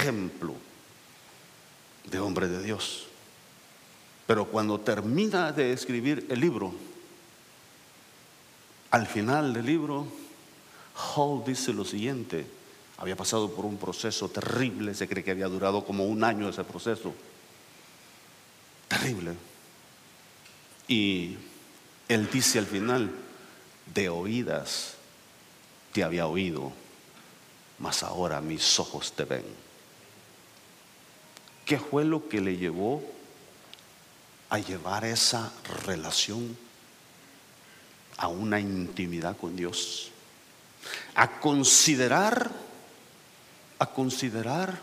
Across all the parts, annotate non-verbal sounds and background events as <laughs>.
ejemplo de hombre de Dios. Pero cuando termina de escribir el libro, al final del libro, Hall dice lo siguiente, había pasado por un proceso terrible, se cree que había durado como un año ese proceso, terrible. Y él dice al final, de oídas te había oído, mas ahora mis ojos te ven. ¿Qué fue lo que le llevó a llevar esa relación a una intimidad con Dios? A considerar, a considerar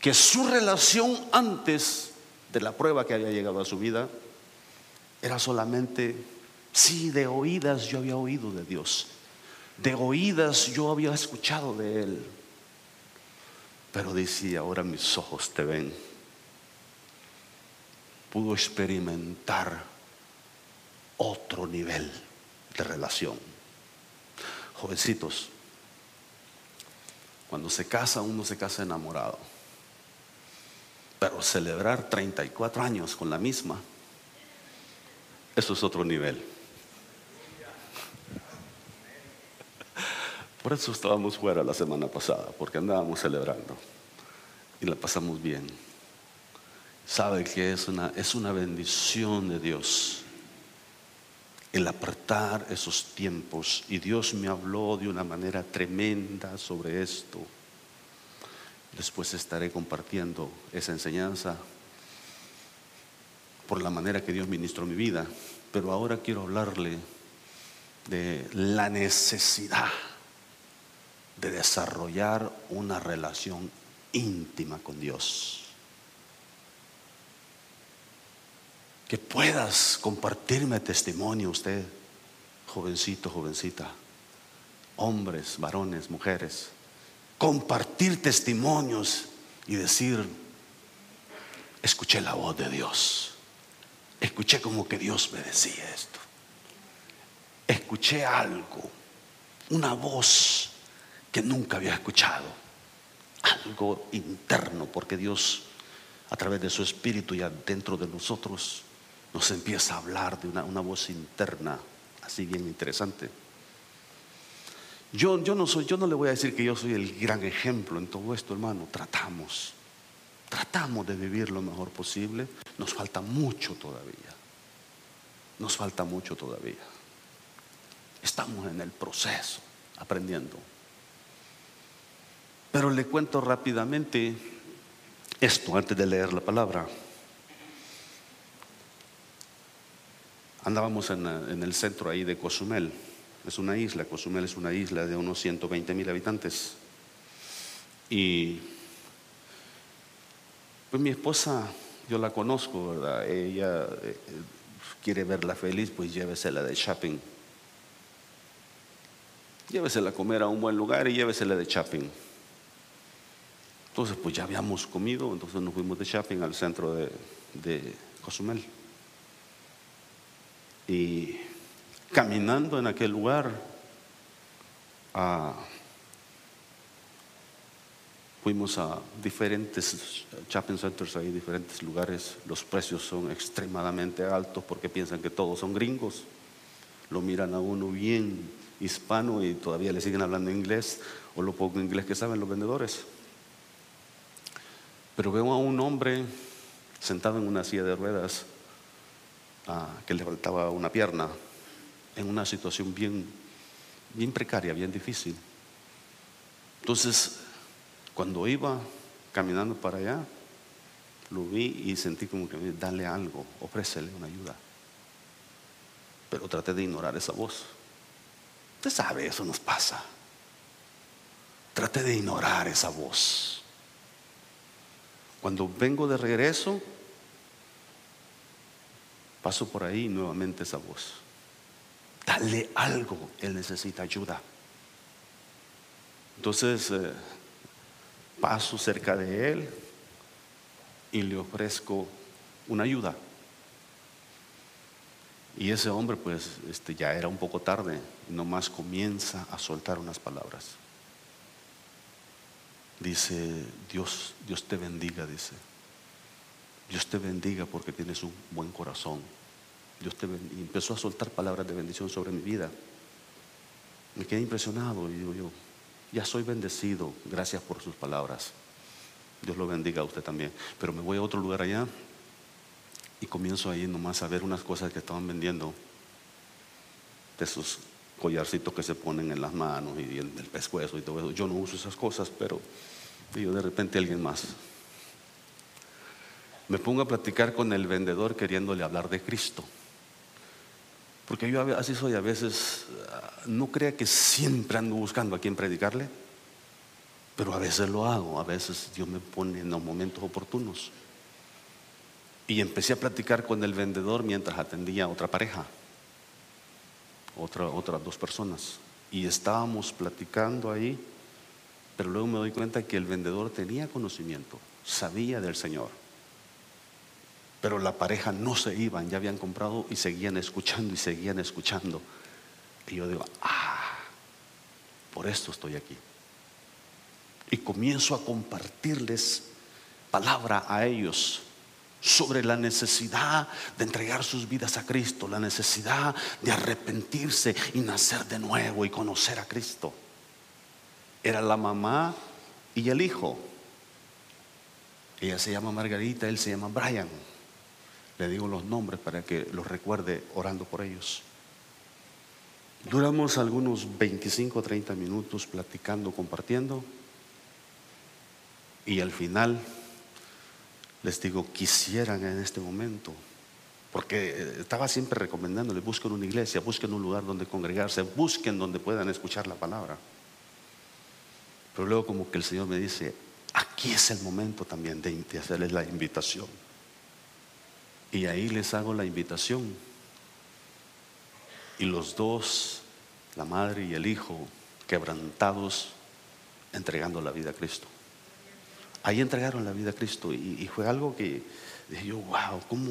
que su relación antes de la prueba que había llegado a su vida era solamente, sí, de oídas yo había oído de Dios, de oídas yo había escuchado de Él. Pero dice, ahora mis ojos te ven. Pudo experimentar otro nivel de relación. Jovencitos, cuando se casa uno se casa enamorado. Pero celebrar 34 años con la misma, eso es otro nivel. Por eso estábamos fuera la semana pasada, porque andábamos celebrando y la pasamos bien. Sabe que es una, es una bendición de Dios el apartar esos tiempos. Y Dios me habló de una manera tremenda sobre esto. Después estaré compartiendo esa enseñanza por la manera que Dios ministró mi vida. Pero ahora quiero hablarle de la necesidad de desarrollar una relación íntima con Dios. Que puedas compartirme testimonio usted, jovencito, jovencita, hombres, varones, mujeres, compartir testimonios y decir, escuché la voz de Dios, escuché como que Dios me decía esto, escuché algo, una voz que nunca había escuchado, algo interno, porque Dios a través de su espíritu y dentro de nosotros nos empieza a hablar de una, voz interna, así bien interesante. Yo, yo, no soy, yo no le voy a decir que yo soy el gran ejemplo en todo esto, hermano. Tratamos, tratamos de vivir lo mejor posible. Nos falta mucho todavía. Nos falta mucho todavía. Estamos en el proceso, aprendiendo. Pero le cuento rápidamente esto antes de leer la palabra. Andábamos en, el centro ahí de Cozumel. Es una isla, Cozumel es una isla de unos 120 mil habitantes. Y pues mi esposa, yo la conozco, ¿verdad? Ella eh, quiere verla feliz, pues llévesela de shopping. Llévesela a comer a un buen lugar y llévesela de shopping. Entonces, pues ya habíamos comido, entonces nos fuimos de shopping al centro de, Cozumel. Y caminando en aquel lugar, fuimos a diferentes shopping centers, hay diferentes lugares. Los precios son extremadamente altos porque piensan que todos son gringos. Lo miran a uno bien hispano y todavía le siguen hablando inglés o lo poco inglés que saben los vendedores. Pero veo a un hombre sentado en una silla de ruedas ah, que le faltaba una pierna en una situación bien, bien precaria, bien difícil. Entonces, cuando iba caminando para allá, lo vi y sentí como que dale algo, ofrécele una ayuda. Pero traté de ignorar esa voz. Usted sabe, eso nos pasa. Traté de ignorar esa voz. Cuando vengo de regreso, paso por ahí nuevamente esa voz. Dale algo, él necesita ayuda. Entonces eh, paso cerca de él y le ofrezco una ayuda. Y ese hombre pues este, ya era un poco tarde, nomás comienza a soltar unas palabras. Dice, Dios, Dios te bendiga, dice. Dios te bendiga porque tienes un buen corazón. Dios te y empezó a soltar palabras de bendición sobre mi vida. Me quedé impresionado y digo yo, ya soy bendecido, gracias por sus palabras. Dios lo bendiga a usted también. Pero me voy a otro lugar allá y comienzo ahí nomás a ver unas cosas que estaban vendiendo de esos collarcitos que se ponen en las manos y el, el pescuezo y todo eso. Yo no uso esas cosas, pero digo, de repente alguien más. Me pongo a platicar con el vendedor queriéndole hablar de Cristo. Porque yo así soy a veces, ah, no crea que siempre ando buscando a quien predicarle, pero a veces lo hago, a veces Dios me pone en los momentos oportunos. Y empecé a platicar con el vendedor mientras atendía a otra pareja, otra, otras dos personas. Y estábamos platicando ahí, pero luego me doy cuenta que el vendedor tenía conocimiento, sabía del Señor. Pero la pareja no se iban, ya habían comprado y seguían escuchando y seguían escuchando. Y yo digo, ah, por esto estoy aquí. Y comienzo a compartirles palabra a ellos sobre la necesidad de entregar sus vidas a Cristo, la necesidad de arrepentirse y nacer de nuevo y conocer a Cristo. Era la mamá y el hijo. Ella se llama Margarita, él se llama Brian. Le digo los nombres para que los recuerde orando por ellos. Duramos algunos 25 o 30 minutos platicando, compartiendo. Y al final les digo, quisieran en este momento, porque estaba siempre recomendándoles, busquen una iglesia, busquen un lugar donde congregarse, busquen donde puedan escuchar la palabra. Pero luego como que el Señor me dice, aquí es el momento también de, de hacerles la invitación. Y ahí les hago la invitación. Y los dos, la madre y el hijo, quebrantados, entregando la vida a Cristo. Ahí entregaron la vida a Cristo y, fue algo que dije yo, wow, ¿cómo?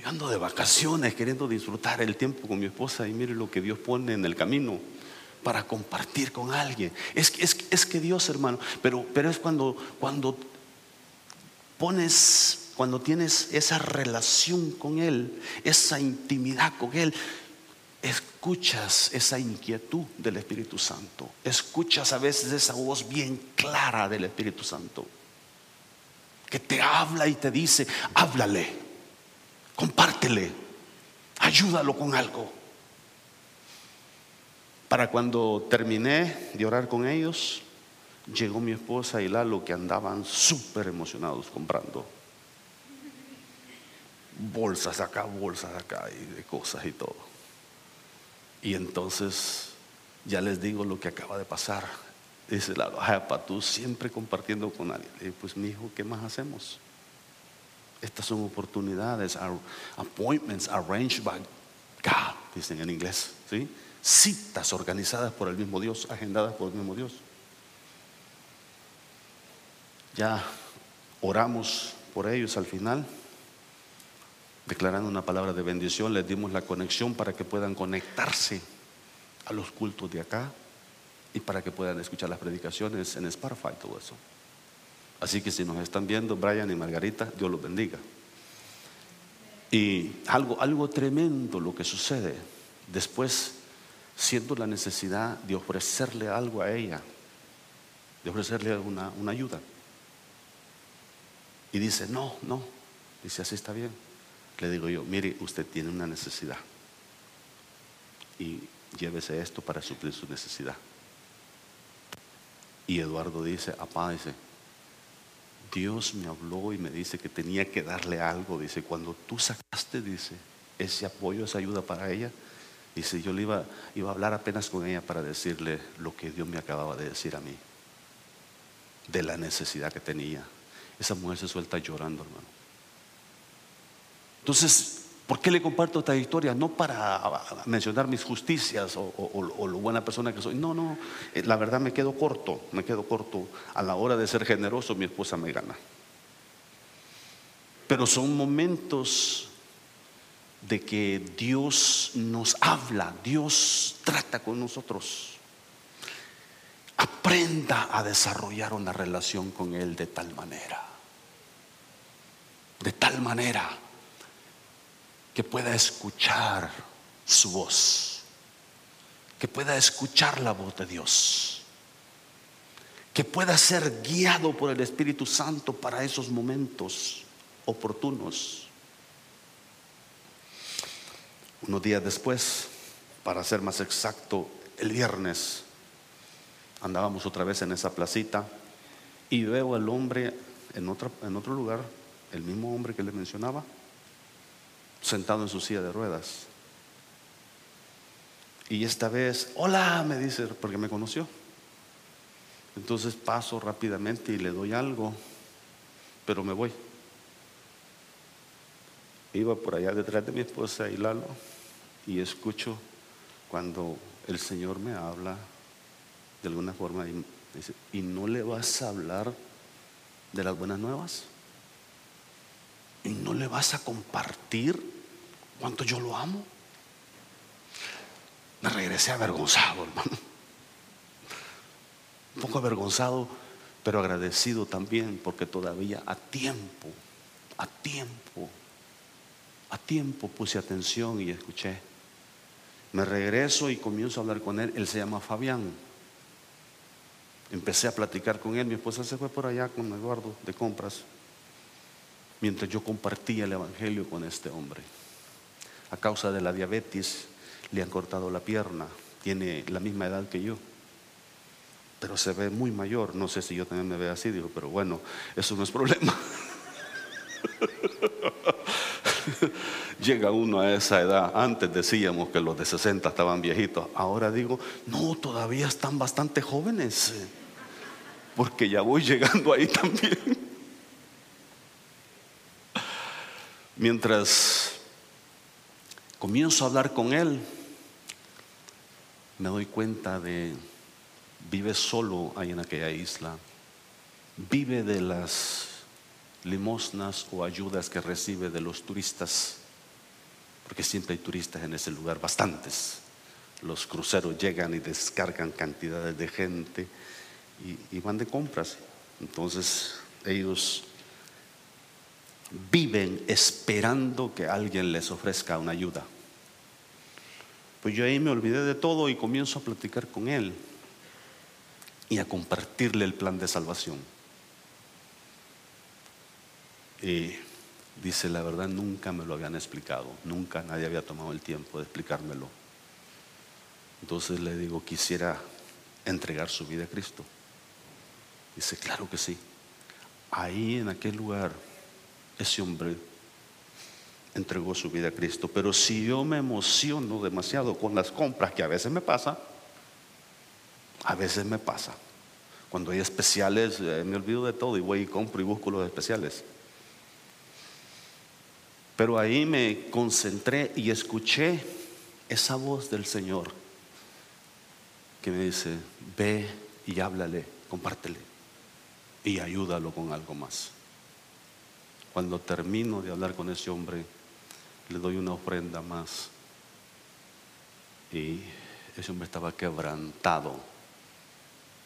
Yo ando de vacaciones queriendo disfrutar el tiempo con mi esposa y mire lo que Dios pone en el camino para compartir con alguien. Es, es, es que Dios, hermano, pero, pero es cuando, cuando pones cuando tienes esa relación con Él, esa intimidad con Él, escuchas esa inquietud del Espíritu Santo, escuchas a veces esa voz bien clara del Espíritu Santo, que te habla y te dice, háblale, compártele, ayúdalo con algo. Para cuando terminé de orar con ellos, llegó mi esposa y Lalo que andaban súper emocionados comprando bolsas acá, bolsas acá y de cosas y todo. Y entonces ya les digo lo que acaba de pasar. Dice la para tú siempre compartiendo con alguien. Pues mi hijo, ¿qué más hacemos? Estas son oportunidades, appointments arranged by God, dicen en inglés. Citas organizadas por el mismo Dios, agendadas por el mismo Dios. Ya oramos por ellos al final declarando una palabra de bendición, les dimos la conexión para que puedan conectarse a los cultos de acá y para que puedan escuchar las predicaciones en Spotify, todo eso. Así que si nos están viendo, Brian y Margarita, Dios los bendiga. Y algo, algo tremendo lo que sucede. Después siento la necesidad de ofrecerle algo a ella, de ofrecerle una, una ayuda. Y dice, no, no, dice, así está bien le digo yo, mire, usted tiene una necesidad y llévese esto para suplir su necesidad. Y Eduardo dice, apá, dice, Dios me habló y me dice que tenía que darle algo. Dice, cuando tú sacaste, dice, ese apoyo, esa ayuda para ella, dice, yo le iba, iba a hablar apenas con ella para decirle lo que Dios me acababa de decir a mí, de la necesidad que tenía. Esa mujer se suelta llorando, hermano. Entonces, ¿por qué le comparto esta historia? No para mencionar mis justicias o, lo buena persona que soy. No, no, eh, la verdad me quedo corto, me quedo corto. A la hora de ser generoso, mi esposa me gana. Pero son momentos de que Dios nos habla, Dios trata con nosotros. aprenda a desarrollar una relación con Él de tal manera. De tal manera que pueda escuchar su voz. Que pueda escuchar la voz de Dios. Que pueda ser guiado por el Espíritu Santo para esos momentos oportunos. Unos días después, para ser más exacto, el viernes, andábamos otra vez en esa placita y veo al hombre en, en otro lugar, el mismo hombre que le mencionaba, sentado en su silla de ruedas. Y esta vez, hola, me dice, porque me conoció. Entonces paso rápidamente y le doy algo, pero me voy. Iba por allá detrás de mi esposa y Lalo y escucho cuando el Señor me habla de alguna forma y dice, ¿y no le vas a hablar de las buenas nuevas? ¿Y no le vas a compartir cuánto yo lo amo? Me regresé avergonzado, hermano. Un poco avergonzado, pero agradecido también porque todavía a tiempo, a tiempo, a tiempo puse atención y escuché. Me regreso y comienzo a hablar con él. Él se llama Fabián. Empecé a platicar con él. Mi esposa se fue por allá con Eduardo de compras. Mientras yo compartía el Evangelio con este hombre. A causa de la diabetes le han cortado la pierna. Tiene la misma edad que yo. Pero se ve muy mayor. No sé si yo también me veo así. Digo, pero bueno, eso no es problema. <laughs> Llega uno a esa edad, antes decíamos que los de 60 estaban viejitos, ahora digo, no, todavía están bastante jóvenes, porque ya voy llegando ahí también. Mientras comienzo a hablar con él, me doy cuenta de, vive solo ahí en aquella isla, vive de las limosnas o ayudas que recibe de los turistas, porque siempre hay turistas en ese lugar, bastantes. Los cruceros llegan y descargan cantidades de gente y, van de compras. Entonces ellos viven esperando que alguien les ofrezca una ayuda. Pues yo ahí me olvidé de todo y comienzo a platicar con él y a compartirle el plan de salvación. Y dice, la verdad nunca me lo habían explicado, nunca nadie había tomado el tiempo de explicármelo. Entonces le digo, quisiera entregar su vida a Cristo. Dice, claro que sí. Ahí en aquel lugar, ese hombre entregó su vida a Cristo. Pero si yo me emociono demasiado con las compras, que a veces me pasa, a veces me pasa. Cuando hay especiales, eh, me olvido de todo y voy y compro y busco los especiales. Pero ahí me concentré y escuché esa voz del Señor que me dice, ve y háblale, compártele y ayúdalo con algo más. Cuando termino de hablar con ese hombre, le doy una ofrenda más. Y ese hombre estaba quebrantado,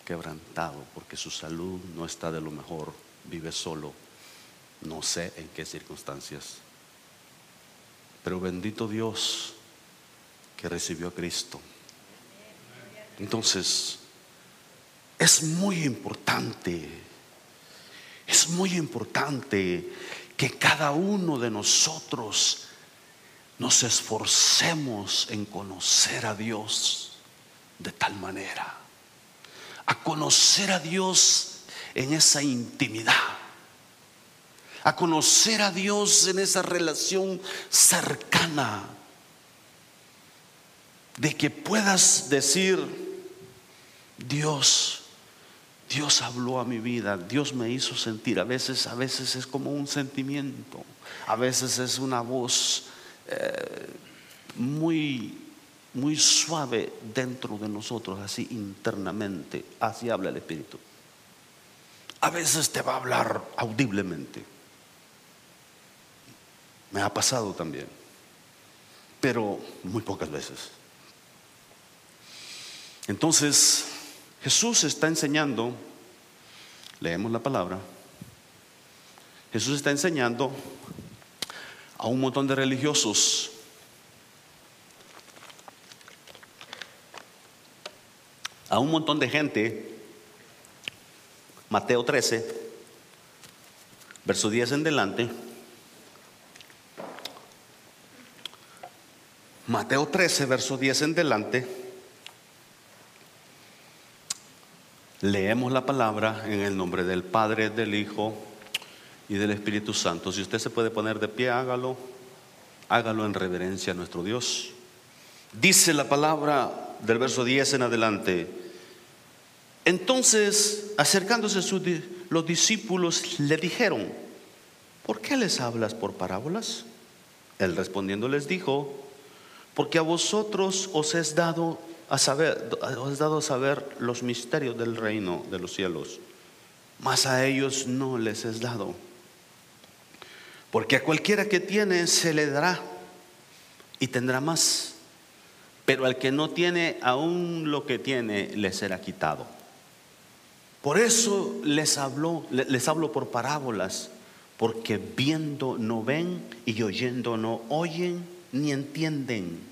quebrantado, porque su salud no está de lo mejor, vive solo, no sé en qué circunstancias. Pero bendito Dios que recibió a Cristo. Entonces, es muy importante, es muy importante que cada uno de nosotros nos esforcemos en conocer a Dios de tal manera, a conocer a Dios en esa intimidad a conocer a Dios en esa relación cercana, de que puedas decir, Dios, Dios habló a mi vida, Dios me hizo sentir. A veces, a veces es como un sentimiento, a veces es una voz eh, muy, muy suave dentro de nosotros, así internamente. Así habla el Espíritu. A veces te va a hablar audiblemente. Me ha pasado también, pero muy pocas veces. Entonces, Jesús está enseñando, leemos la palabra, Jesús está enseñando a un montón de religiosos. A un montón de gente, Mateo 13, verso 10 en delante, Mateo 13, verso 10 en delante, leemos la palabra en el nombre del Padre, del Hijo y del Espíritu Santo. Si usted se puede poner de pie, hágalo, hágalo en reverencia a nuestro Dios. Dice la palabra del verso 10 en adelante, entonces, acercándose los discípulos le dijeron, ¿por qué les hablas por parábolas? Él respondiendo les dijo, porque a vosotros os es dado saber, os dado a saber los misterios del reino de los cielos, mas a ellos no les es dado. Porque a cualquiera que tiene se le dará y tendrá más, pero al que no tiene aún lo que tiene le será quitado. Por eso les hablo, les hablo por parábolas, porque viendo no ven y oyendo no oyen ni entienden.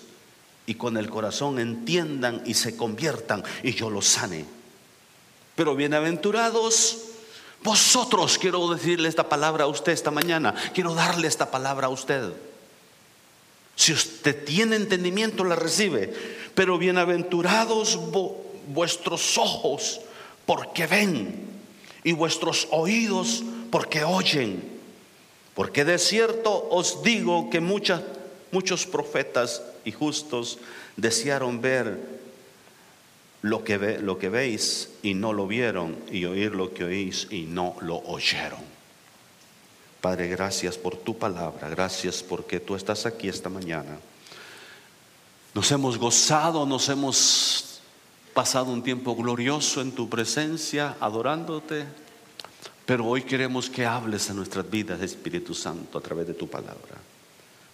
y con el corazón entiendan y se conviertan y yo los sane. Pero bienaventurados vosotros, quiero decirle esta palabra a usted esta mañana, quiero darle esta palabra a usted. Si usted tiene entendimiento, la recibe. Pero bienaventurados vuestros ojos porque ven y vuestros oídos porque oyen. Porque de cierto os digo que muchos profetas y justos desearon ver lo que, ve, lo que veis y no lo vieron y oír lo que oís y no lo oyeron. Padre, gracias por tu palabra, gracias porque tú estás aquí esta mañana. Nos hemos gozado, nos hemos pasado un tiempo glorioso en tu presencia, adorándote, pero hoy queremos que hables a nuestras vidas, Espíritu Santo, a través de tu palabra.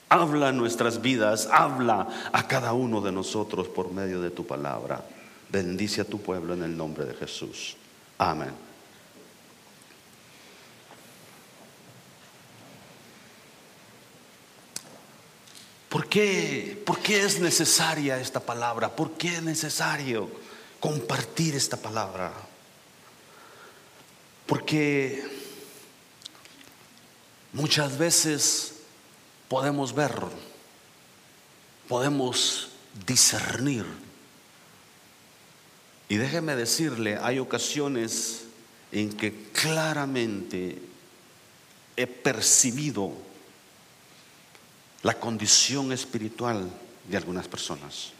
Habla nuestras vidas, habla a cada uno de nosotros por medio de tu palabra. Bendice a tu pueblo en el nombre de Jesús. Amén. ¿Por qué, ¿Por qué es necesaria esta palabra? ¿Por qué es necesario? compartir esta palabra. Porque muchas veces podemos ver, podemos discernir. Y déjeme decirle, hay ocasiones en que claramente he percibido la condición espiritual de algunas personas.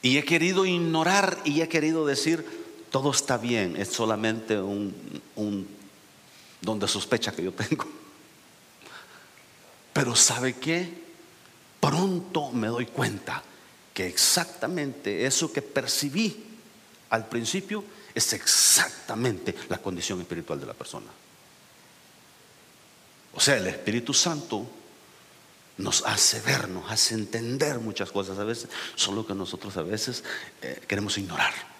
Y he querido ignorar y he querido decir, todo está bien, es solamente un, un donde sospecha que yo tengo. Pero ¿sabe qué? Pronto me doy cuenta que exactamente eso que percibí al principio es exactamente la condición espiritual de la persona. O sea, el Espíritu Santo nos hace ver, nos hace entender muchas cosas a veces, solo que nosotros a veces eh, queremos ignorar.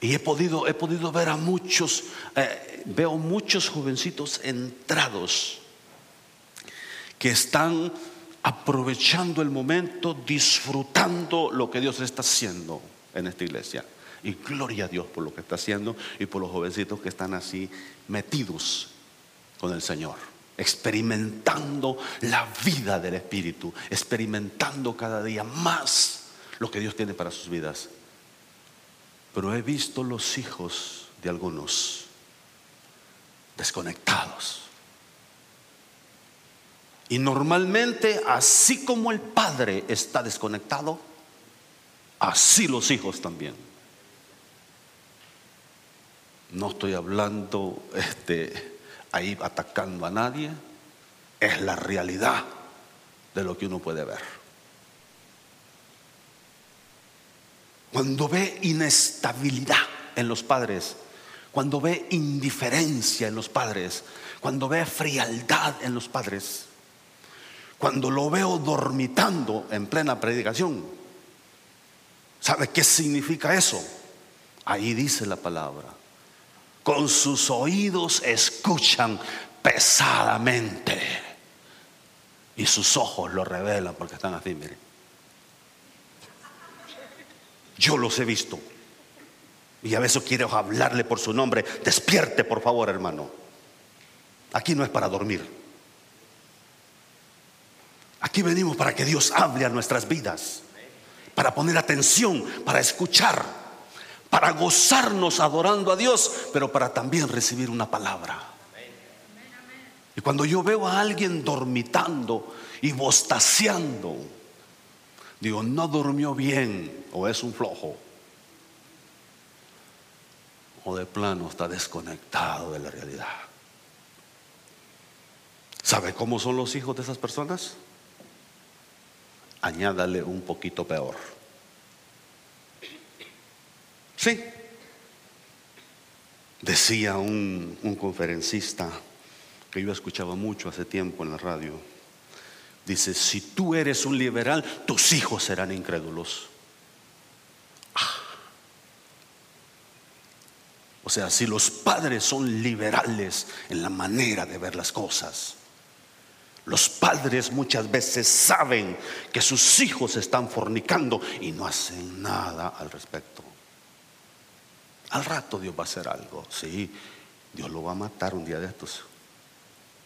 Y he podido, he podido ver a muchos, eh, veo muchos jovencitos entrados que están aprovechando el momento, disfrutando lo que Dios está haciendo en esta iglesia. Y gloria a Dios por lo que está haciendo y por los jovencitos que están así metidos con el Señor experimentando la vida del Espíritu, experimentando cada día más lo que Dios tiene para sus vidas. Pero he visto los hijos de algunos desconectados. Y normalmente, así como el padre está desconectado, así los hijos también. No estoy hablando este, ahí atacando a nadie. Es la realidad de lo que uno puede ver. Cuando ve inestabilidad en los padres, cuando ve indiferencia en los padres, cuando ve frialdad en los padres, cuando lo veo dormitando en plena predicación, ¿sabe qué significa eso? Ahí dice la palabra. Con sus oídos escuchan pesadamente y sus ojos lo revelan porque están así, miren. Yo los he visto. Y a veces quiero hablarle por su nombre. Despierte, por favor, hermano. Aquí no es para dormir. Aquí venimos para que Dios hable a nuestras vidas. Para poner atención, para escuchar, para gozarnos adorando a Dios, pero para también recibir una palabra. Y cuando yo veo a alguien dormitando y bostaceando, digo, no durmió bien o es un flojo. O de plano está desconectado de la realidad. ¿Sabe cómo son los hijos de esas personas? Añádale un poquito peor. Sí. Decía un, un conferencista que yo escuchaba mucho hace tiempo en la radio. Dice, si tú eres un liberal, tus hijos serán incrédulos. Ah. O sea, si los padres son liberales en la manera de ver las cosas, los padres muchas veces saben que sus hijos están fornicando y no hacen nada al respecto. Al rato Dios va a hacer algo, sí, Dios lo va a matar un día de estos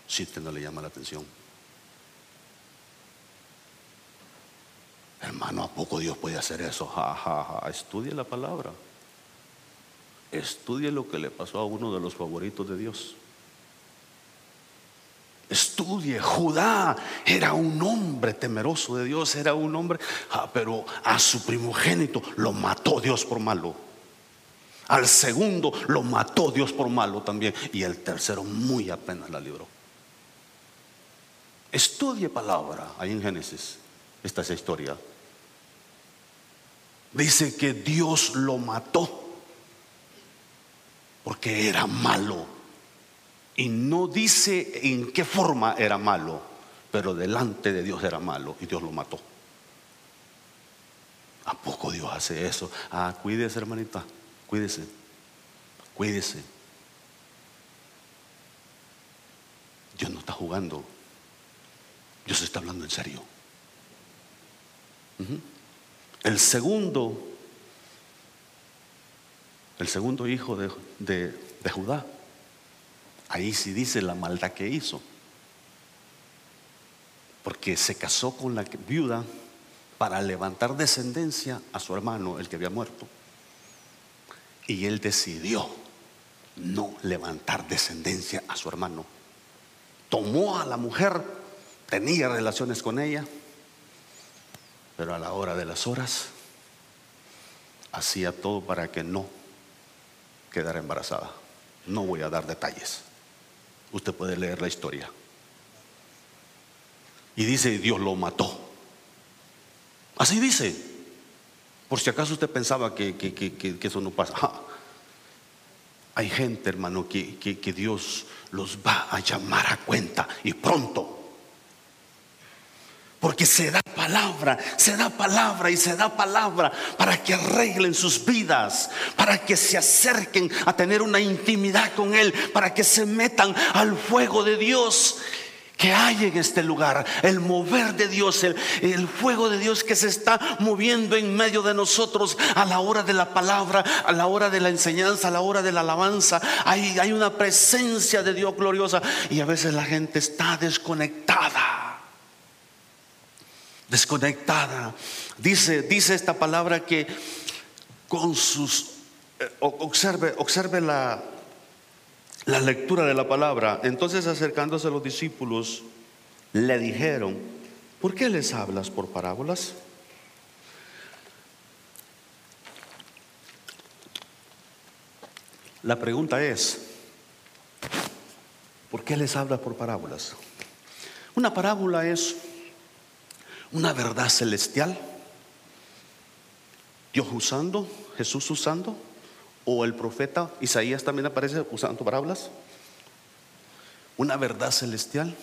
si usted no le llama la atención. Hermano, ¿a poco Dios puede hacer eso? Ja, ja, ja. Estudie la palabra. Estudie lo que le pasó a uno de los favoritos de Dios. Estudie, Judá era un hombre temeroso de Dios, era un hombre, pero a su primogénito lo mató Dios por malo. Al segundo lo mató Dios por malo también. Y el tercero muy apenas la libró. Estudie palabra ahí en Génesis. Esta es la historia. Dice que Dios lo mató porque era malo. Y no dice en qué forma era malo, pero delante de Dios era malo y Dios lo mató. ¿A poco Dios hace eso? Ah, cuídese, hermanita, cuídese, cuídese. Dios no está jugando. Dios está hablando en serio. El segundo, el segundo hijo de, Judá, ahí sí dice la maldad que hizo. Porque se casó con la viuda para levantar descendencia a su hermano, el que había muerto. Y él decidió no levantar descendencia a su hermano. Tomó a la mujer tenía relaciones con ella, pero a la hora de las horas hacía todo para que no quedara embarazada. No voy a dar detalles. Usted puede leer la historia. Y dice, Dios lo mató. Así dice. Por si acaso usted pensaba que, que, eso no pasa. Hay gente, hermano, que Dios los va a llamar a cuenta y pronto. Porque se da palabra, se da palabra y se da palabra para que arreglen sus vidas, para que se acerquen a tener una intimidad con Él, para que se metan al fuego de Dios que hay en este lugar, el mover de Dios, el, fuego de Dios que se está moviendo en medio de nosotros a la hora de la palabra, a la hora de la enseñanza, a la hora de la alabanza. Hay, una presencia de Dios gloriosa y a veces la gente está desconectada desconectada. Dice, dice esta palabra que con sus, eh, observe, observe la, la lectura de la palabra. Entonces acercándose a los discípulos, le dijeron, ¿por qué les hablas por parábolas? La pregunta es, ¿por qué les habla por parábolas? Una parábola es una verdad celestial, Dios usando, Jesús usando, o el profeta Isaías también aparece usando parábolas. Una verdad celestial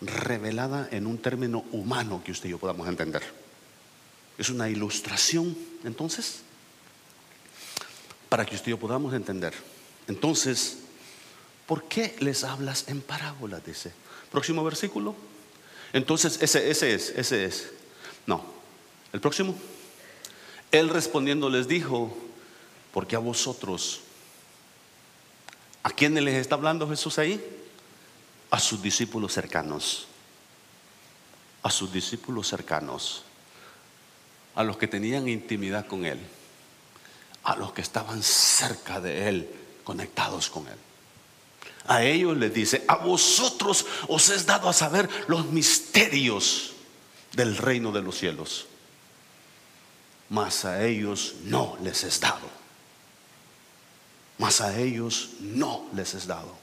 revelada en un término humano que usted y yo podamos entender. Es una ilustración, entonces, para que usted y yo podamos entender. Entonces, ¿por qué les hablas en parábolas? Dice. Próximo versículo. Entonces, ese, ese es, ese es. No, el próximo. Él respondiendo les dijo, porque a vosotros, ¿a quiénes les está hablando Jesús ahí? A sus discípulos cercanos. A sus discípulos cercanos. A los que tenían intimidad con Él. A los que estaban cerca de Él, conectados con Él. A ellos les dice, a vosotros os es dado a saber los misterios del reino de los cielos. Mas a ellos no les es dado mas a ellos no les es dado.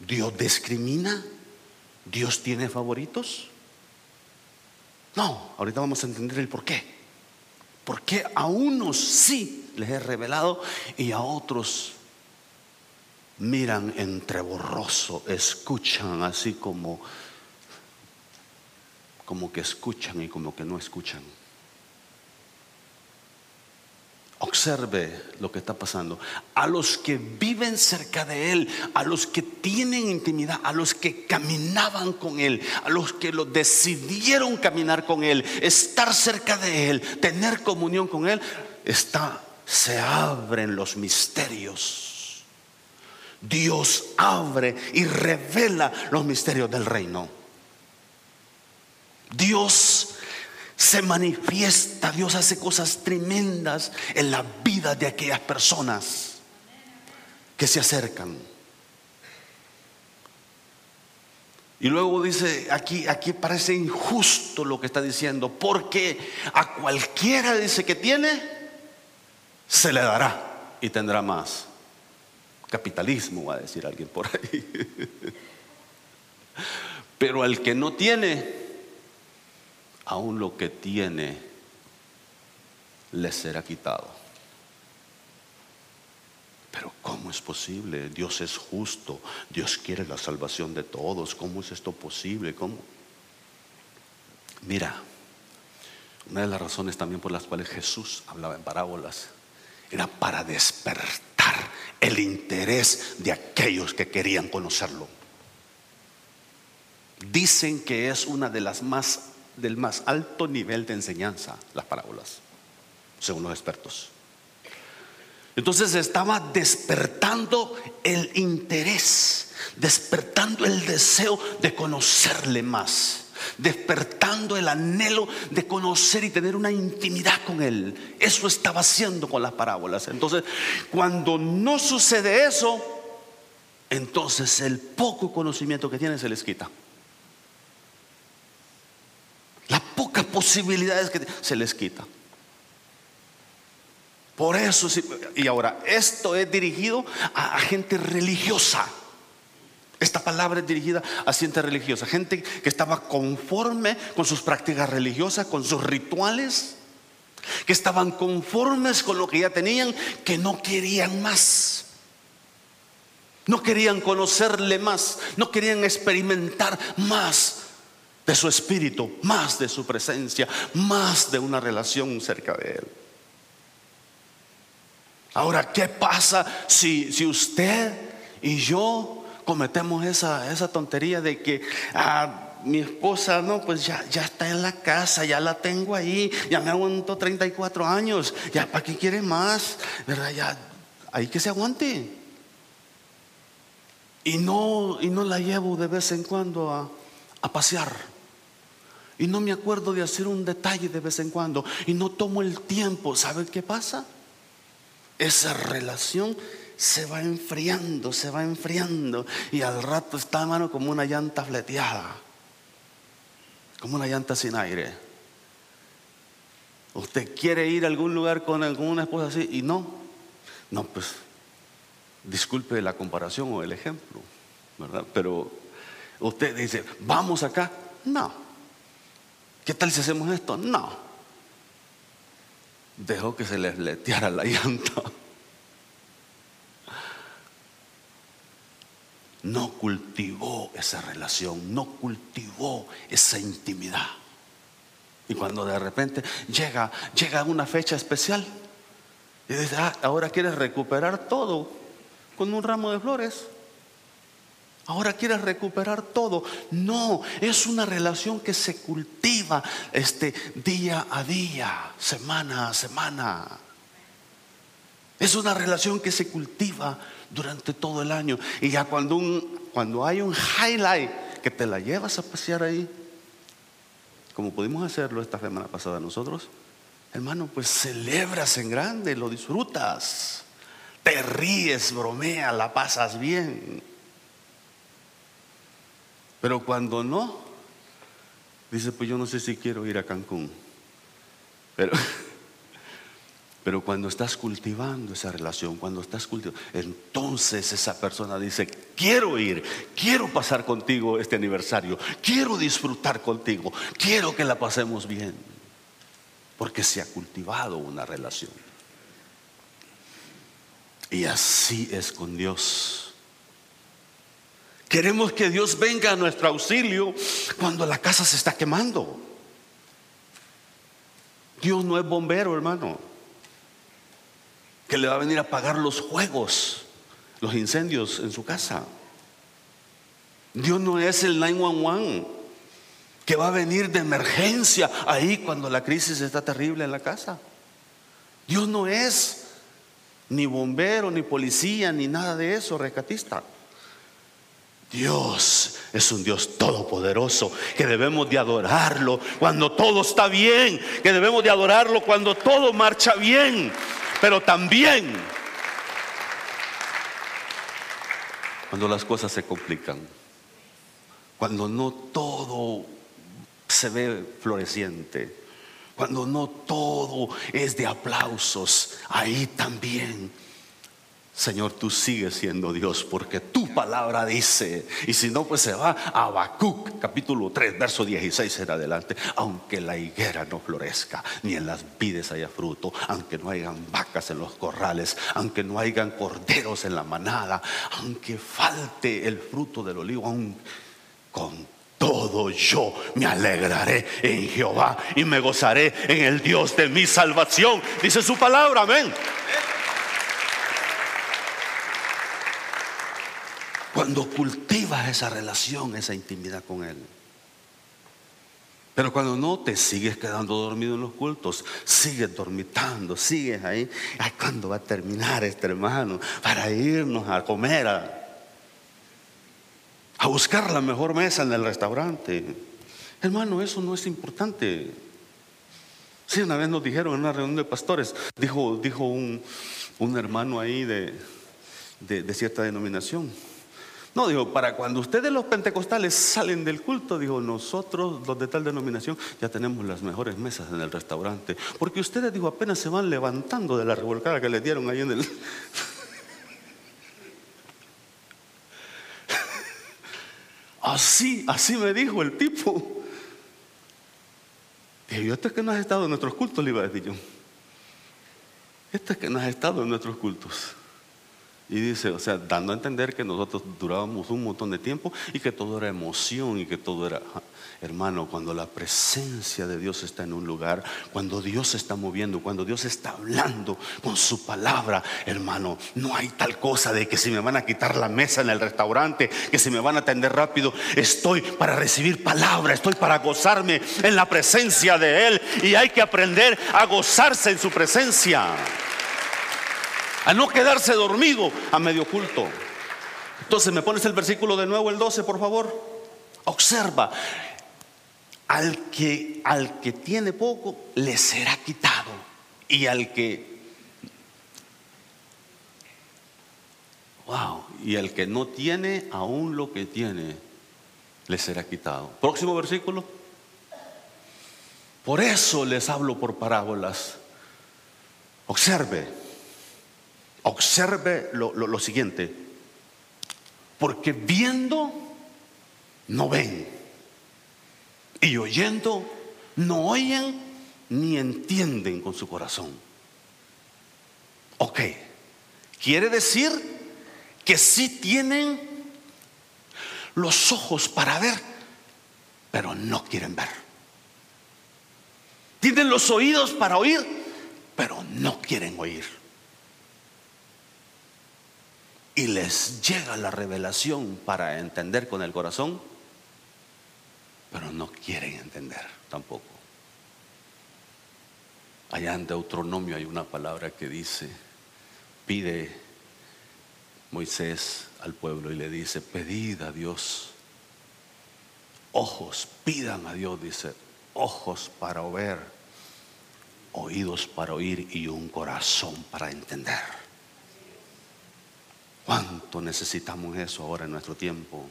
Dios discrimina, Dios tiene favoritos. No, ahorita vamos a entender el por qué. ¿Por qué a unos sí les he revelado y a otros miran entre borroso, escuchan así como como que escuchan y como que no escuchan? Observe lo que está pasando. A los que viven cerca de Él, a los que tienen intimidad, a los que caminaban con Él, a los que lo decidieron caminar con Él, estar cerca de Él, tener comunión con Él, está, se abren los misterios. Dios abre y revela los misterios del reino. Dios se manifiesta, Dios hace cosas tremendas en la vida de aquellas personas que se acercan. Y luego dice, aquí, aquí parece injusto lo que está diciendo, porque a cualquiera dice que tiene, se le dará y tendrá más. Capitalismo, va a decir alguien por ahí. <laughs> Pero al que no tiene, aún lo que tiene le será quitado. Pero ¿cómo es posible? Dios es justo, Dios quiere la salvación de todos. ¿Cómo es esto posible? ¿Cómo? Mira, una de las razones también por las cuales Jesús hablaba en parábolas era para despertar el interés de aquellos que querían conocerlo. Dicen que es una de las más del más alto nivel de enseñanza, las parábolas, según los expertos. Entonces estaba despertando el interés, despertando el deseo de conocerle más, despertando el anhelo de conocer y tener una intimidad con él. Eso estaba haciendo con las parábolas. Entonces, cuando no sucede eso, entonces el poco conocimiento que tienen se les quita. pocas posibilidades que se les quita. Por eso, y ahora, esto es dirigido a, gente religiosa. Esta palabra es dirigida a gente religiosa, gente que estaba conforme con sus prácticas religiosas, con sus rituales, que estaban conformes con lo que ya tenían, que no querían más. No querían conocerle más, no querían experimentar más de su espíritu, más de su presencia, más de una relación cerca de Él. Ahora, ¿qué pasa si, si usted y yo cometemos esa, esa tontería de que ah, mi esposa, no, pues ya, ya está en la casa, ya la tengo ahí, ya me aguantó 34 años, ya para qué quiere más, ¿verdad? Ya, hay que se aguante. Y no, y no la llevo de vez en cuando a, a pasear. Y no me acuerdo de hacer un detalle de vez en cuando. Y no tomo el tiempo. ¿Sabe qué pasa? Esa relación se va enfriando, se va enfriando. Y al rato está, mano como una llanta fleteada. Como una llanta sin aire. Usted quiere ir a algún lugar con alguna esposa así y no. No, pues, disculpe la comparación o el ejemplo, ¿verdad? Pero usted dice, vamos acá. No. ¿Qué tal si hacemos esto? No. Dejó que se le leteara la <laughs> llanta. No cultivó esa relación, no cultivó esa intimidad. Y cuando de repente llega, llega una fecha especial y dice, ah, ahora quieres recuperar todo con un ramo de flores. Ahora quieres recuperar todo. No, es una relación que se cultiva este día a día, semana a semana. Es una relación que se cultiva durante todo el año. Y ya cuando, un, cuando hay un highlight que te la llevas a pasear ahí, como pudimos hacerlo esta semana pasada nosotros, hermano, pues celebras en grande, lo disfrutas, te ríes, bromeas, la pasas bien. Pero cuando no, dice, pues yo no sé si quiero ir a Cancún. Pero, <laughs> pero cuando estás cultivando esa relación, cuando estás cultivando, entonces esa persona dice, quiero ir, quiero pasar contigo este aniversario, quiero disfrutar contigo, quiero que la pasemos bien, porque se ha cultivado una relación. Y así es con Dios. Queremos que Dios venga a nuestro auxilio cuando la casa se está quemando. Dios no es bombero, hermano, que le va a venir a apagar los juegos, los incendios en su casa. Dios no es el 911 que va a venir de emergencia ahí cuando la crisis está terrible en la casa. Dios no es ni bombero, ni policía, ni nada de eso, rescatista. Dios es un Dios todopoderoso que debemos de adorarlo cuando todo está bien, que debemos de adorarlo cuando todo marcha bien, pero también cuando las cosas se complican, cuando no todo se ve floreciente, cuando no todo es de aplausos, ahí también Señor, tú sigues siendo Dios porque tu palabra dice, y si no, pues se va a Habacuc, capítulo 3, verso 16 en adelante. Aunque la higuera no florezca, ni en las vides haya fruto, aunque no hayan vacas en los corrales, aunque no hayan corderos en la manada, aunque falte el fruto del olivo, aún con todo yo me alegraré en Jehová y me gozaré en el Dios de mi salvación. Dice su palabra, amén. Cuando cultivas esa relación, esa intimidad con Él. Pero cuando no te sigues quedando dormido en los cultos, sigues dormitando, sigues ahí. Ay, ¿cuándo va a terminar este hermano? Para irnos a comer, a, buscar la mejor mesa en el restaurante. Hermano, eso no es importante. Sí, una vez nos dijeron en una reunión de pastores, dijo, dijo un, hermano ahí de, de cierta denominación no, dijo, para cuando ustedes los pentecostales salen del culto, dijo, nosotros los de tal denominación ya tenemos las mejores mesas en el restaurante. Porque ustedes, dijo, apenas se van levantando de la revolcada que les dieron ahí en el... <laughs> así, así me dijo el tipo. Dije, yo, este es que no has estado en nuestros cultos, le iba a decir yo. Este es que no has estado en nuestros cultos. Y dice, o sea, dando a entender que nosotros durábamos un montón de tiempo y que todo era emoción y que todo era, hermano, cuando la presencia de Dios está en un lugar, cuando Dios se está moviendo, cuando Dios está hablando con su palabra, hermano, no hay tal cosa de que si me van a quitar la mesa en el restaurante, que si me van a atender rápido, estoy para recibir palabra, estoy para gozarme en la presencia de Él y hay que aprender a gozarse en su presencia a no quedarse dormido a medio culto. Entonces, ¿me pones el versículo de nuevo, el 12, por favor? Observa, al que, al que tiene poco, le será quitado. Y al que, wow, y al que no tiene, aún lo que tiene, le será quitado. Próximo versículo. Por eso les hablo por parábolas. Observe, Observe lo, lo siguiente. Porque viendo, no ven. Y oyendo, no oyen ni entienden con su corazón. Ok, quiere decir que sí tienen los ojos para ver, pero no quieren ver. Tienen los oídos para oír, pero no quieren oír. Y les llega la revelación para entender con el corazón, pero no quieren entender tampoco. Allá en Deuteronomio hay una palabra que dice, pide Moisés al pueblo y le dice, pedid a Dios ojos, pidan a Dios, dice, ojos para ver, oídos para oír y un corazón para entender. ¿Cuánto necesitamos eso ahora en nuestro tiempo?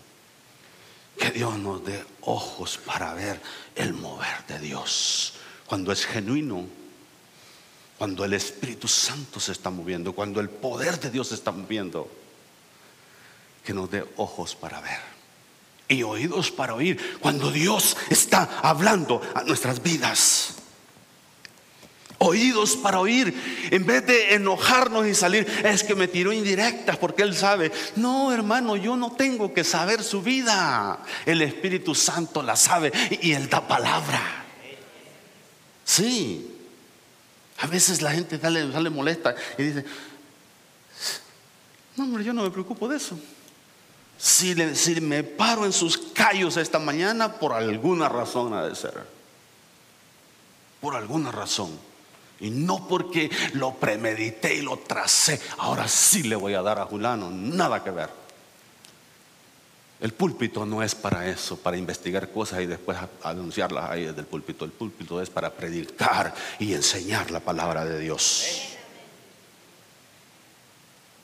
Que Dios nos dé ojos para ver el mover de Dios. Cuando es genuino, cuando el Espíritu Santo se está moviendo, cuando el poder de Dios se está moviendo, que nos dé ojos para ver y oídos para oír, cuando Dios está hablando a nuestras vidas. Oídos para oír, en vez de enojarnos y salir, es que me tiró indirectas porque Él sabe. No, hermano, yo no tengo que saber su vida. El Espíritu Santo la sabe y Él da palabra. Sí, a veces la gente sale, sale molesta y dice, no, hombre, yo no me preocupo de eso. Si, si me paro en sus callos esta mañana, por alguna razón ha de ser. Por alguna razón. Y no porque lo premedité y lo tracé. Ahora sí le voy a dar a Julano. Nada que ver. El púlpito no es para eso, para investigar cosas y después anunciarlas ahí desde el púlpito. El púlpito es para predicar y enseñar la palabra de Dios.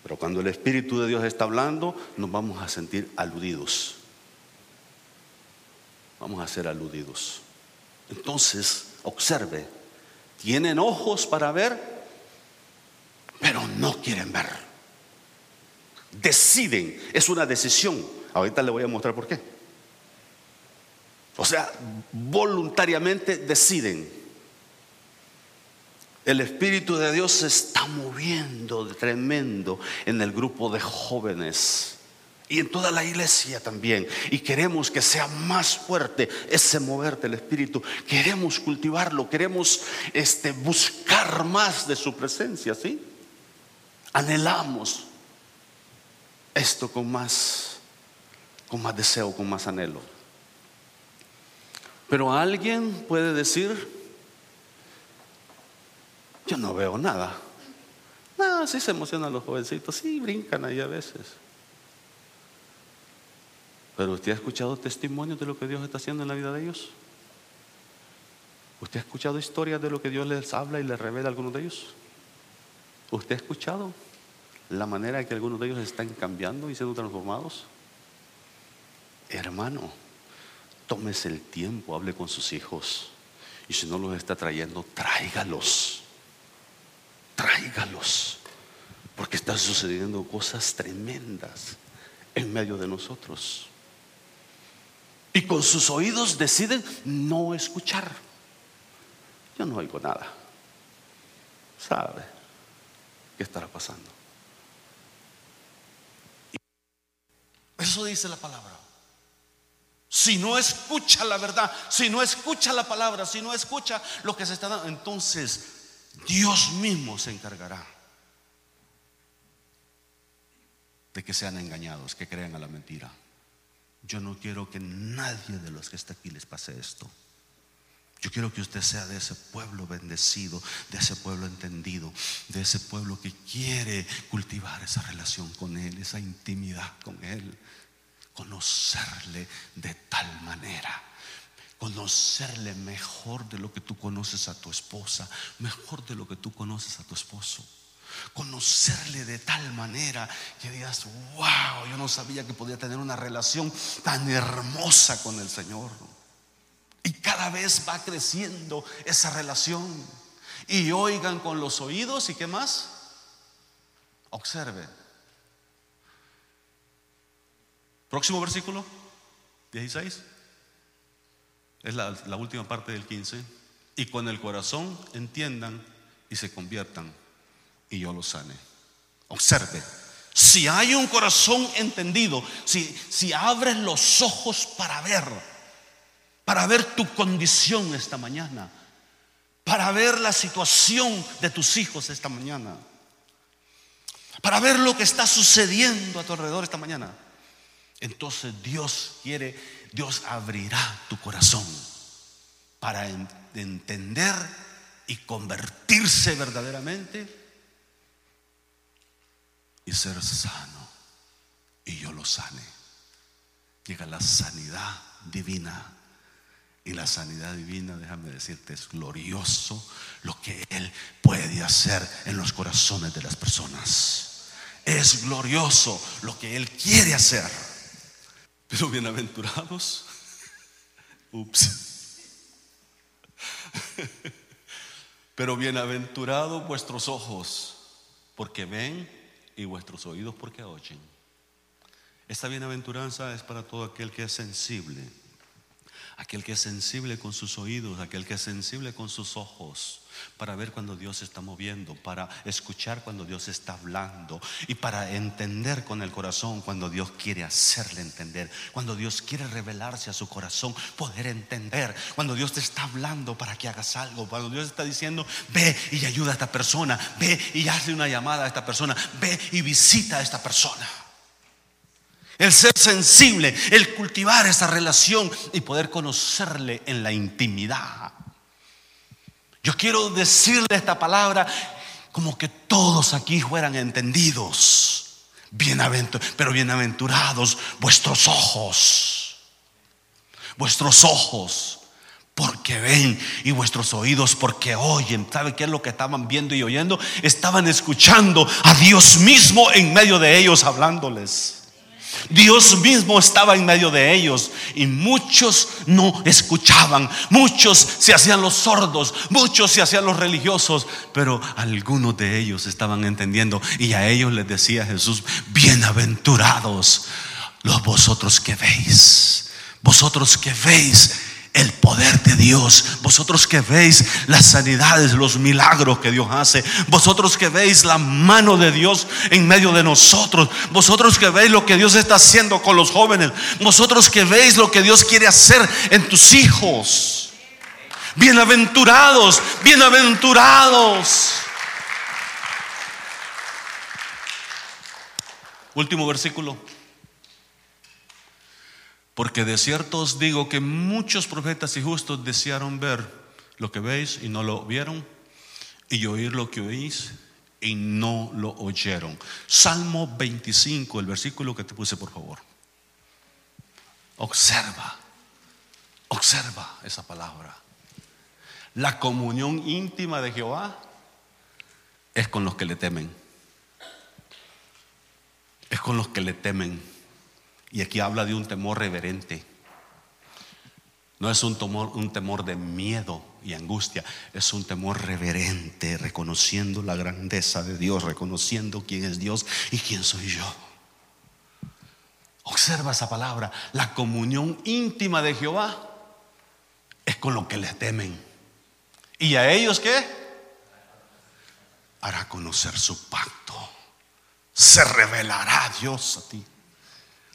Pero cuando el Espíritu de Dios está hablando, nos vamos a sentir aludidos. Vamos a ser aludidos. Entonces, observe, tienen ojos para ver, pero no quieren ver. Deciden, es una decisión Ahorita le voy a mostrar por qué. O sea, voluntariamente deciden. El Espíritu de Dios se está moviendo tremendo en el grupo de jóvenes y en toda la iglesia también. Y queremos que sea más fuerte ese mover del Espíritu. Queremos cultivarlo, queremos este, buscar más de su presencia, ¿sí? Anhelamos esto con más con más deseo, con más anhelo. Pero alguien puede decir, yo no veo nada. No, sí se emocionan los jovencitos, sí brincan ahí a veces. Pero usted ha escuchado testimonios de lo que Dios está haciendo en la vida de ellos. ¿Usted ha escuchado historias de lo que Dios les habla y les revela a algunos de ellos? ¿Usted ha escuchado la manera en que algunos de ellos están cambiando y siendo transformados? Hermano, tómese el tiempo, hable con sus hijos. Y si no los está trayendo, tráigalos. Tráigalos. Porque están sucediendo cosas tremendas en medio de nosotros. Y con sus oídos deciden no escuchar. Yo no oigo nada. ¿Sabe qué estará pasando? Eso dice la palabra. Si no escucha la verdad, si no escucha la palabra, si no escucha lo que se está dando, entonces Dios mismo se encargará de que sean engañados, que crean a la mentira. Yo no quiero que nadie de los que está aquí les pase esto. Yo quiero que usted sea de ese pueblo bendecido, de ese pueblo entendido, de ese pueblo que quiere cultivar esa relación con Él, esa intimidad con Él conocerle de tal manera. Conocerle mejor de lo que tú conoces a tu esposa, mejor de lo que tú conoces a tu esposo. Conocerle de tal manera que digas, wow, yo no sabía que podía tener una relación tan hermosa con el Señor. Y cada vez va creciendo esa relación. Y oigan con los oídos y qué más? Observe. Próximo versículo, 16. Es la, la última parte del 15. Y con el corazón entiendan y se conviertan y yo los sane. Observe. Si hay un corazón entendido, si, si abres los ojos para ver, para ver tu condición esta mañana, para ver la situación de tus hijos esta mañana, para ver lo que está sucediendo a tu alrededor esta mañana, entonces Dios quiere, Dios abrirá tu corazón para entender y convertirse verdaderamente y ser sano y yo lo sane. Llega la sanidad divina. Y la sanidad divina, déjame decirte, es glorioso lo que Él puede hacer en los corazones de las personas. Es glorioso lo que Él quiere hacer. Pero bienaventurados, ups. <laughs> Pero bienaventurados vuestros ojos, porque ven y vuestros oídos porque oyen. Esta bienaventuranza es para todo aquel que es sensible, aquel que es sensible con sus oídos, aquel que es sensible con sus ojos, para ver cuando Dios se está moviendo, para escuchar cuando Dios está hablando y para entender con el corazón cuando Dios quiere hacerle entender, cuando Dios quiere revelarse a su corazón, poder entender, cuando Dios te está hablando para que hagas algo, cuando Dios está diciendo, ve y ayuda a esta persona, ve y hazle una llamada a esta persona, ve y visita a esta persona. El ser sensible, el cultivar esa relación y poder conocerle en la intimidad. Yo quiero decirle esta palabra como que todos aquí fueran entendidos. pero bienaventurados vuestros ojos. Vuestros ojos porque ven y vuestros oídos porque oyen. ¿Sabe qué es lo que estaban viendo y oyendo? Estaban escuchando a Dios mismo en medio de ellos hablándoles. Dios mismo estaba en medio de ellos y muchos no escuchaban, muchos se hacían los sordos, muchos se hacían los religiosos, pero algunos de ellos estaban entendiendo y a ellos les decía Jesús, bienaventurados los vosotros que veis, vosotros que veis el poder de Dios. Vosotros que veis las sanidades, los milagros que Dios hace. Vosotros que veis la mano de Dios en medio de nosotros. Vosotros que veis lo que Dios está haciendo con los jóvenes. Vosotros que veis lo que Dios quiere hacer en tus hijos. Bienaventurados, bienaventurados. Último versículo. Porque de cierto os digo que muchos profetas y justos desearon ver lo que veis y no lo vieron, y oír lo que oís y no lo oyeron. Salmo 25, el versículo que te puse, por favor. Observa, observa esa palabra. La comunión íntima de Jehová es con los que le temen. Es con los que le temen. Y aquí habla de un temor reverente. No es un temor, un temor de miedo y angustia, es un temor reverente, reconociendo la grandeza de Dios, reconociendo quién es Dios y quién soy yo. Observa esa palabra, la comunión íntima de Jehová es con lo que le temen. ¿Y a ellos qué? Hará conocer su pacto. Se revelará Dios a ti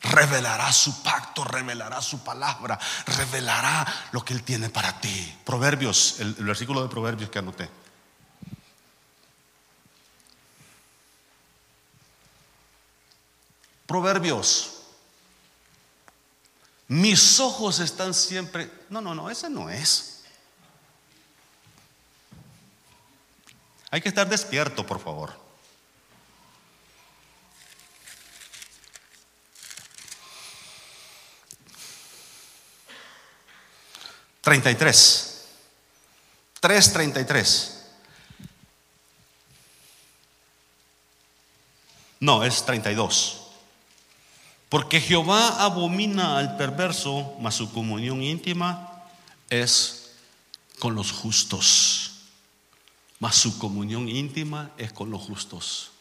revelará su pacto, revelará su palabra, revelará lo que Él tiene para ti. Proverbios, el, versículo de Proverbios que anoté. Proverbios. Mis ojos están siempre... No, no, no, ese no es. Hay que estar despierto, por favor. 33. 3.33. No, es 32. Porque Jehová abomina al perverso, mas su comunión íntima es con los justos. Mas su comunión íntima es con los justos.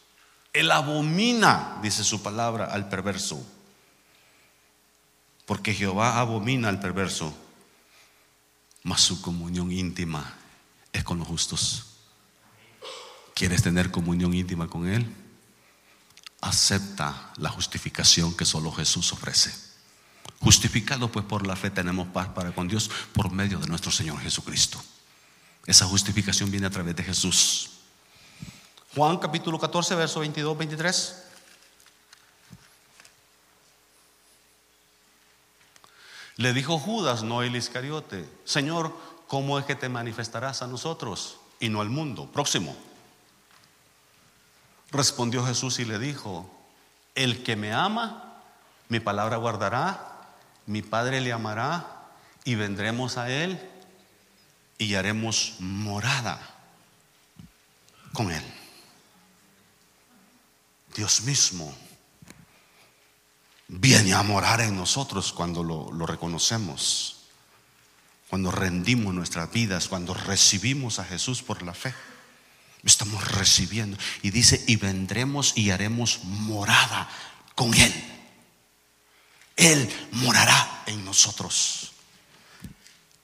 Él abomina, dice su palabra, al perverso. Porque Jehová abomina al perverso, mas su comunión íntima es con los justos. ¿Quieres tener comunión íntima con Él? Acepta la justificación que solo Jesús ofrece. Justificado pues por la fe tenemos paz para con Dios por medio de nuestro Señor Jesucristo. Esa justificación viene a través de Jesús. Juan capítulo 14, verso 22, 23. Le dijo Judas, no el Iscariote, Señor, ¿cómo es que te manifestarás a nosotros y no al mundo? Próximo. Respondió Jesús y le dijo, el que me ama, mi palabra guardará, mi Padre le amará y vendremos a él y haremos morada con él. Dios mismo viene a morar en nosotros cuando lo, lo reconocemos, cuando rendimos nuestras vidas, cuando recibimos a Jesús por la fe. Estamos recibiendo. Y dice, y vendremos y haremos morada con Él. Él morará en nosotros.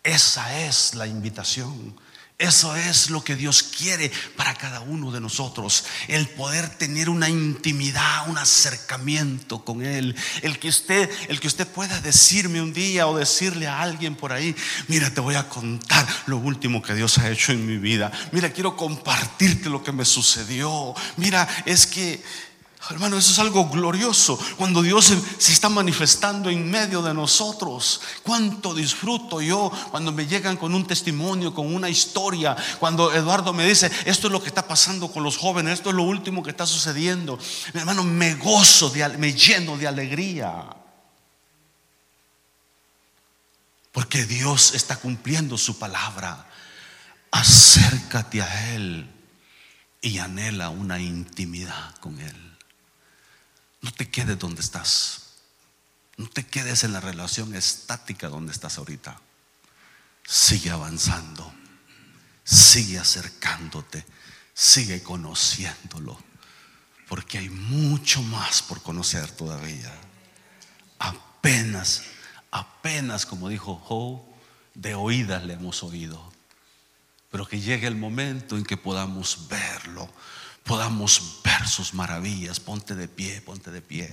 Esa es la invitación. Eso es lo que Dios quiere para cada uno de nosotros, el poder tener una intimidad, un acercamiento con él, el que usted el que usted pueda decirme un día o decirle a alguien por ahí, mira, te voy a contar lo último que Dios ha hecho en mi vida. Mira, quiero compartirte lo que me sucedió. Mira, es que Hermano, eso es algo glorioso. Cuando Dios se está manifestando en medio de nosotros. Cuánto disfruto yo cuando me llegan con un testimonio, con una historia. Cuando Eduardo me dice, esto es lo que está pasando con los jóvenes, esto es lo último que está sucediendo. Mi hermano, me gozo, me lleno de alegría. Porque Dios está cumpliendo su palabra. Acércate a Él y anhela una intimidad con Él. No te quedes donde estás. No te quedes en la relación estática donde estás ahorita. Sigue avanzando. Sigue acercándote. Sigue conociéndolo. Porque hay mucho más por conocer todavía. Apenas, apenas, como dijo Joe, de oídas le hemos oído. Pero que llegue el momento en que podamos verlo podamos ver sus maravillas. Ponte de pie, ponte de pie.